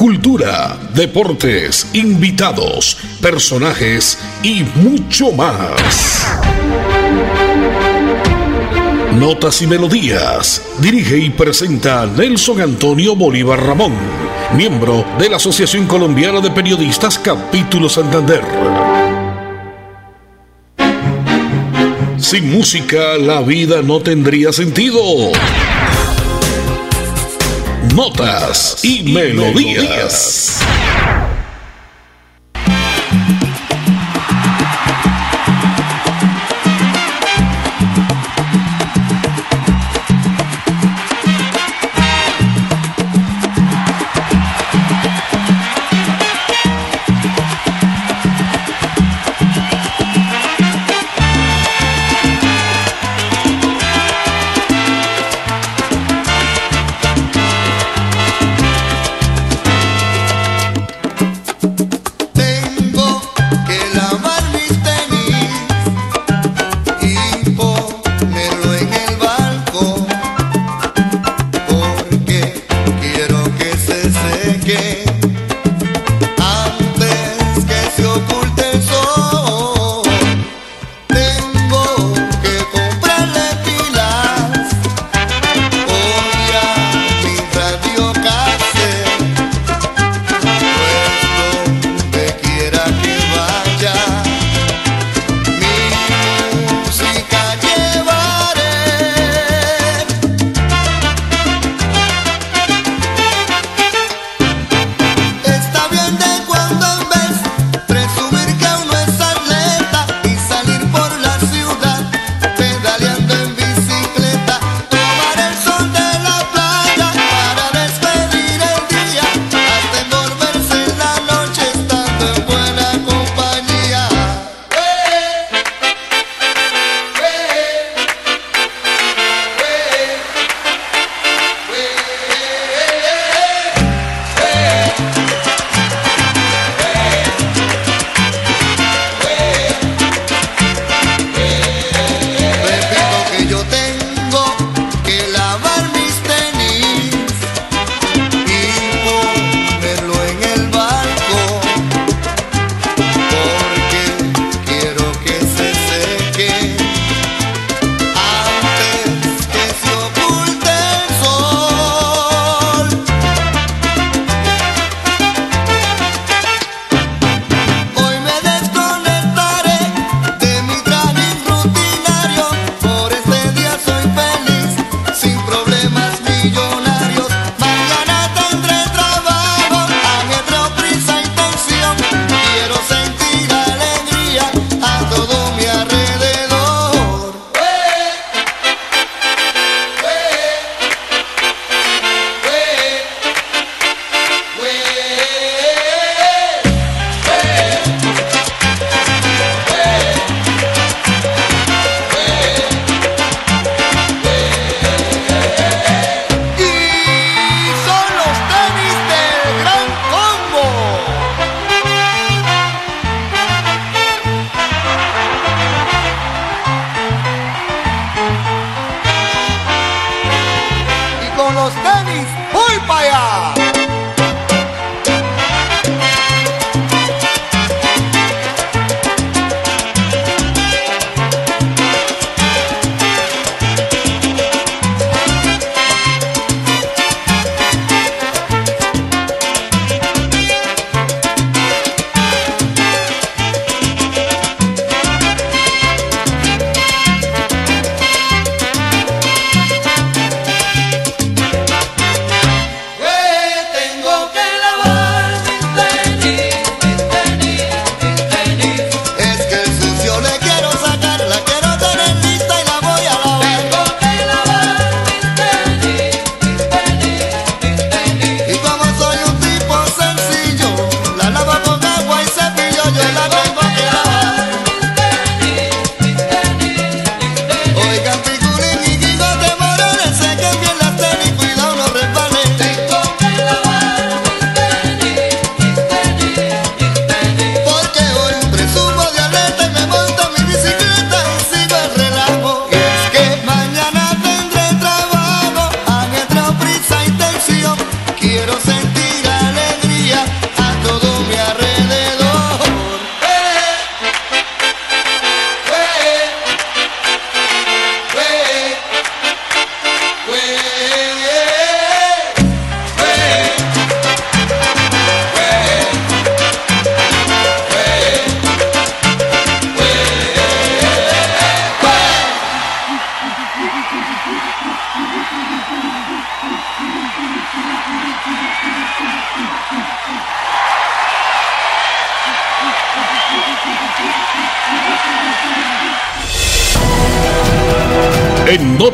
cultura, deportes, invitados, personajes y mucho más. Notas y Melodías. Dirige y presenta Nelson Antonio Bolívar Ramón, miembro de la Asociación Colombiana de Periodistas Capítulo Santander. Sin música la vida no tendría sentido. Notas y, melodías.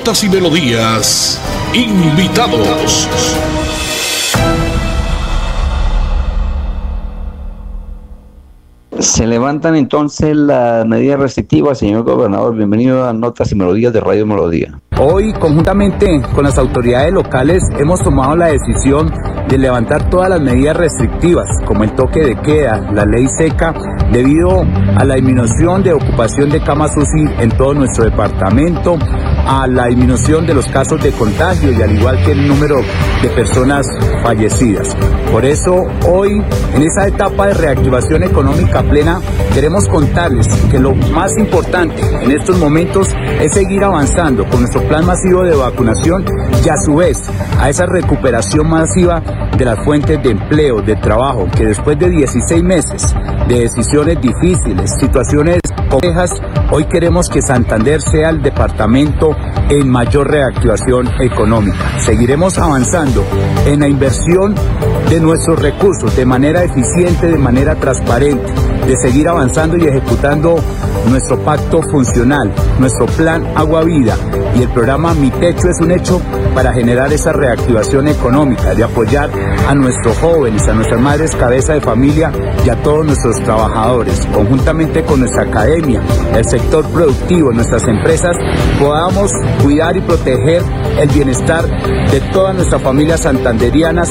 Notas y Melodías, invitados. Se levantan entonces las medidas restrictivas, señor gobernador. Bienvenido a Notas y Melodías de Radio Melodía. Hoy, conjuntamente con las autoridades locales, hemos tomado la decisión de levantar todas las medidas restrictivas, como el toque de queda, la ley seca, debido a la disminución de ocupación de camas UCI en todo nuestro departamento, a la disminución de los casos de contagio y al igual que el número de personas fallecidas. Por eso, hoy, en esa etapa de reactivación económica plena, queremos contarles que lo más importante en estos momentos es seguir avanzando con nuestro plan masivo de vacunación y a su vez a esa recuperación masiva de las fuentes de empleo, de trabajo, que después de 16 meses de decisiones difíciles, situaciones complejas, hoy queremos que Santander sea el departamento en mayor reactivación económica. Seguiremos avanzando en la inversión de nuestros recursos de manera eficiente, de manera transparente, de seguir avanzando y ejecutando nuestro pacto funcional, nuestro plan Agua Vida. Y el programa Mi Techo es un hecho para generar esa reactivación económica, de apoyar a nuestros jóvenes, a nuestras madres cabeza de familia y a todos nuestros trabajadores, conjuntamente con nuestra academia, el sector productivo, nuestras empresas, podamos cuidar y proteger el bienestar de todas nuestras familias santanderianas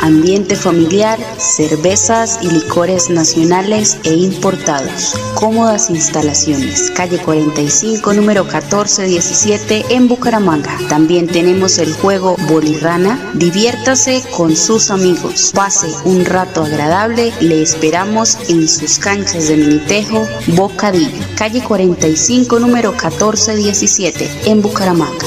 ambiente familiar, cervezas y licores nacionales e importados. Cómodas instalaciones. Calle 45, número 1417 en Bucaramanga. También tenemos el juego Bolirrana. Diviértase con sus amigos. Pase un rato agradable. Le esperamos en sus canchas de Minitejo, Bocadillo. Calle 45, número 1417 en Bucaramanga.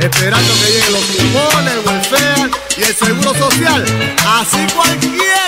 esperando que lleguen los cupones, el welfare y el seguro social. Así cualquiera.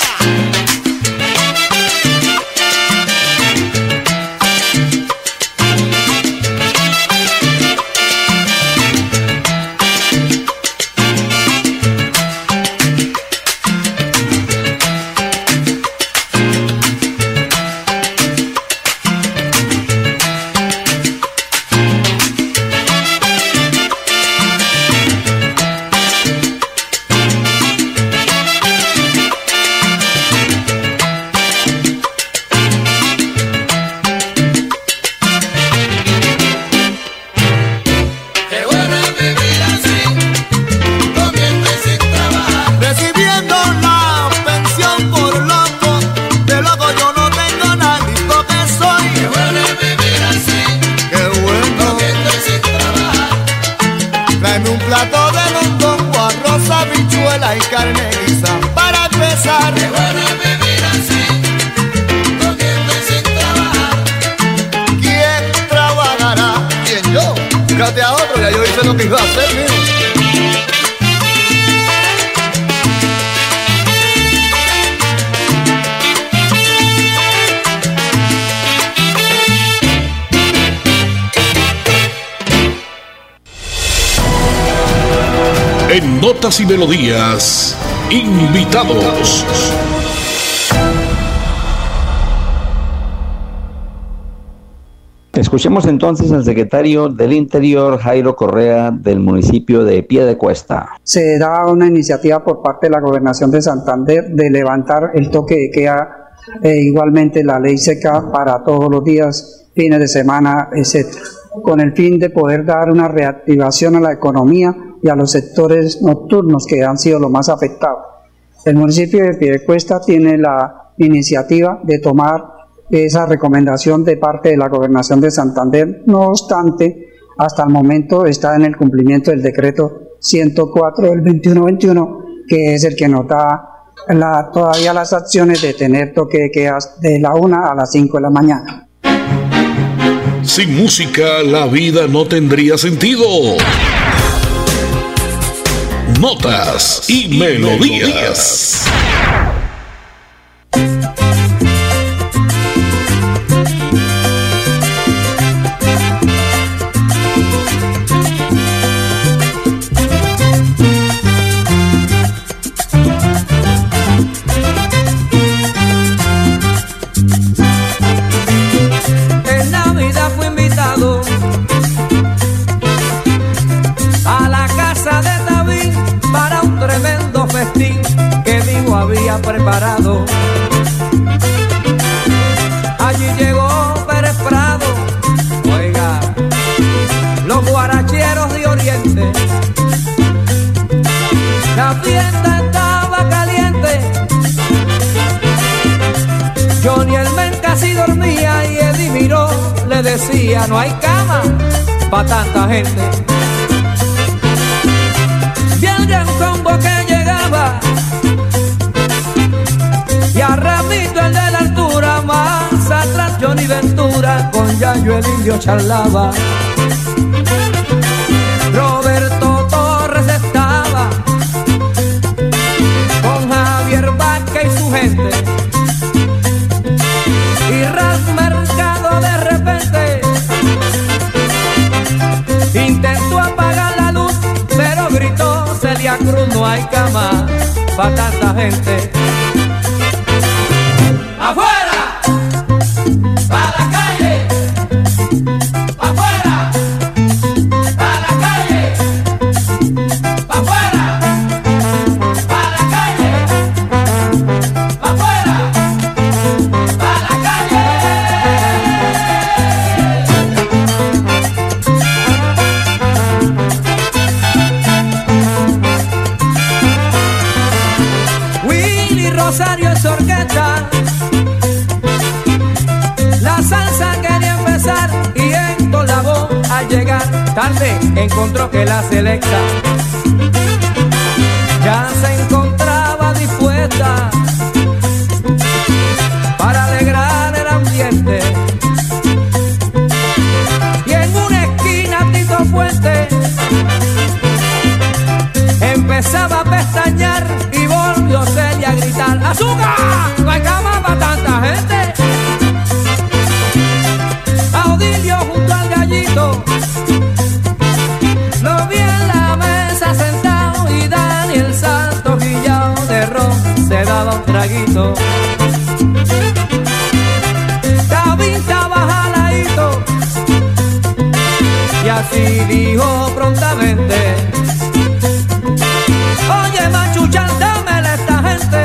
En Notas y Melodías, invitados. Escuchemos entonces al secretario del Interior, Jairo Correa, del municipio de Piedecuesta. se da una iniciativa por parte de la gobernación de Santander de levantar el toque de queda, e igualmente la ley seca para todos los días, fines de semana, etcétera, con el fin de poder dar una reactivación a la economía y a los sectores nocturnos que han sido los más afectados. El municipio de Piedecuesta tiene la iniciativa de tomar esa recomendación de parte de la gobernación de Santander, no obstante, hasta el momento está en el cumplimiento del decreto 104 del 2121, que es el que nos da la- todavía las acciones de tener toque de quedas de la 1 a las 5 de la mañana. Sin música la vida no tendría sentido. Notas y melodías. Que hijo había preparado. Allí llegó Pérez Prado, oiga, los guaracheros de Oriente. La fiesta estaba caliente. Johnny el men casi dormía y Eddie miró, le decía, no hay cama para tanta gente. Vi el Igualito al de la altura, más atrás Johnny Ventura, con Yayo el indio charlaba. Roberto Torres estaba, con Javier Vaca y su gente. Y Ras Mercado de repente intentó apagar la luz, pero gritó Celia Cruz, no hay cama para tanta gente. Llegar tarde encontró que la selecta ya se encontraba dispuesta para alegrar el ambiente. Y en una esquina Tito Fuente empezaba a pestañear y volvió Celia a gritar ¡Azúcar! No hay cama para tanta gente. Audilio junto al gallito traguito. Jaladito y así dijo prontamente Oye, machuchan, dámele a esta gente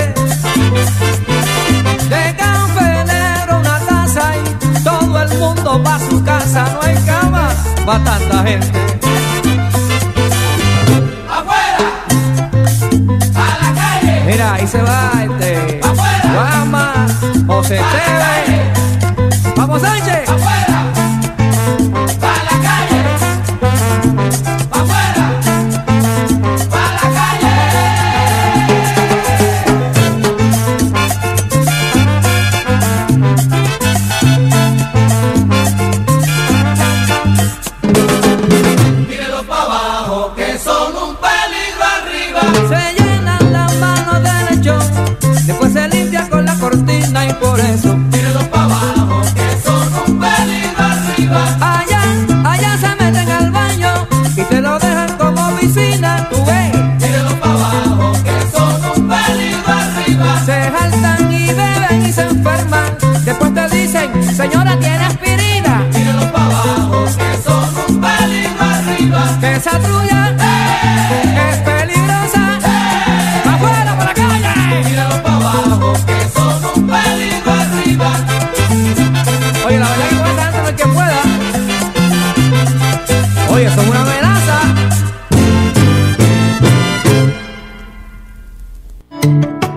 de café negro una taza y todo el mundo pa' su casa. No hay cama pa' tanta gente. ¡Afuera! ¡A la calle! Mira, ahí se va este. Señora, tiene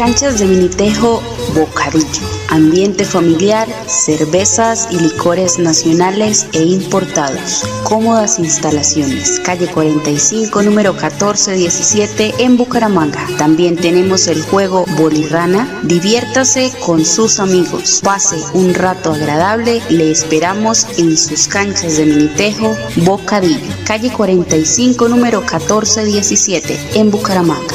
Canchas de Minitejo, Bocadillo. Ambiente familiar, cervezas y licores nacionales e importados. Cómodas instalaciones. Calle 45, número 1417 en Bucaramanga. También tenemos el juego Bolirrana. Diviértase con sus amigos. Pase un rato agradable. Le esperamos en sus canchas de Minitejo, Bocadillo. Calle 45, número 1417 en Bucaramanga.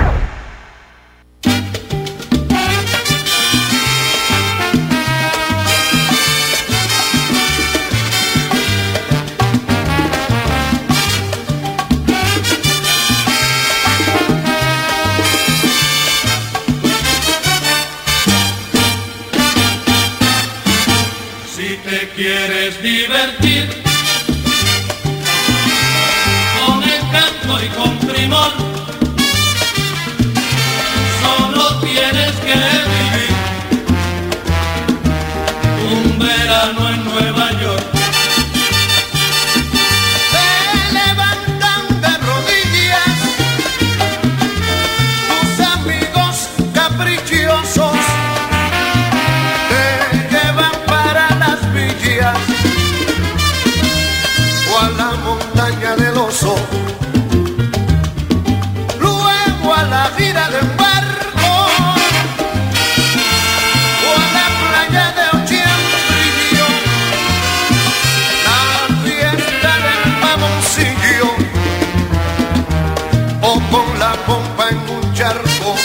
en un charco.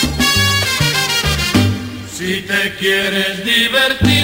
Si te quieres divertir.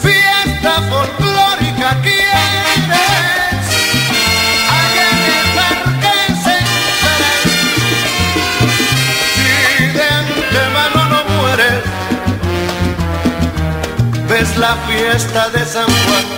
Fiesta folclórica quieres, allá en el parque sentarás. Si de antemano no mueres, ves la fiesta de San Juan.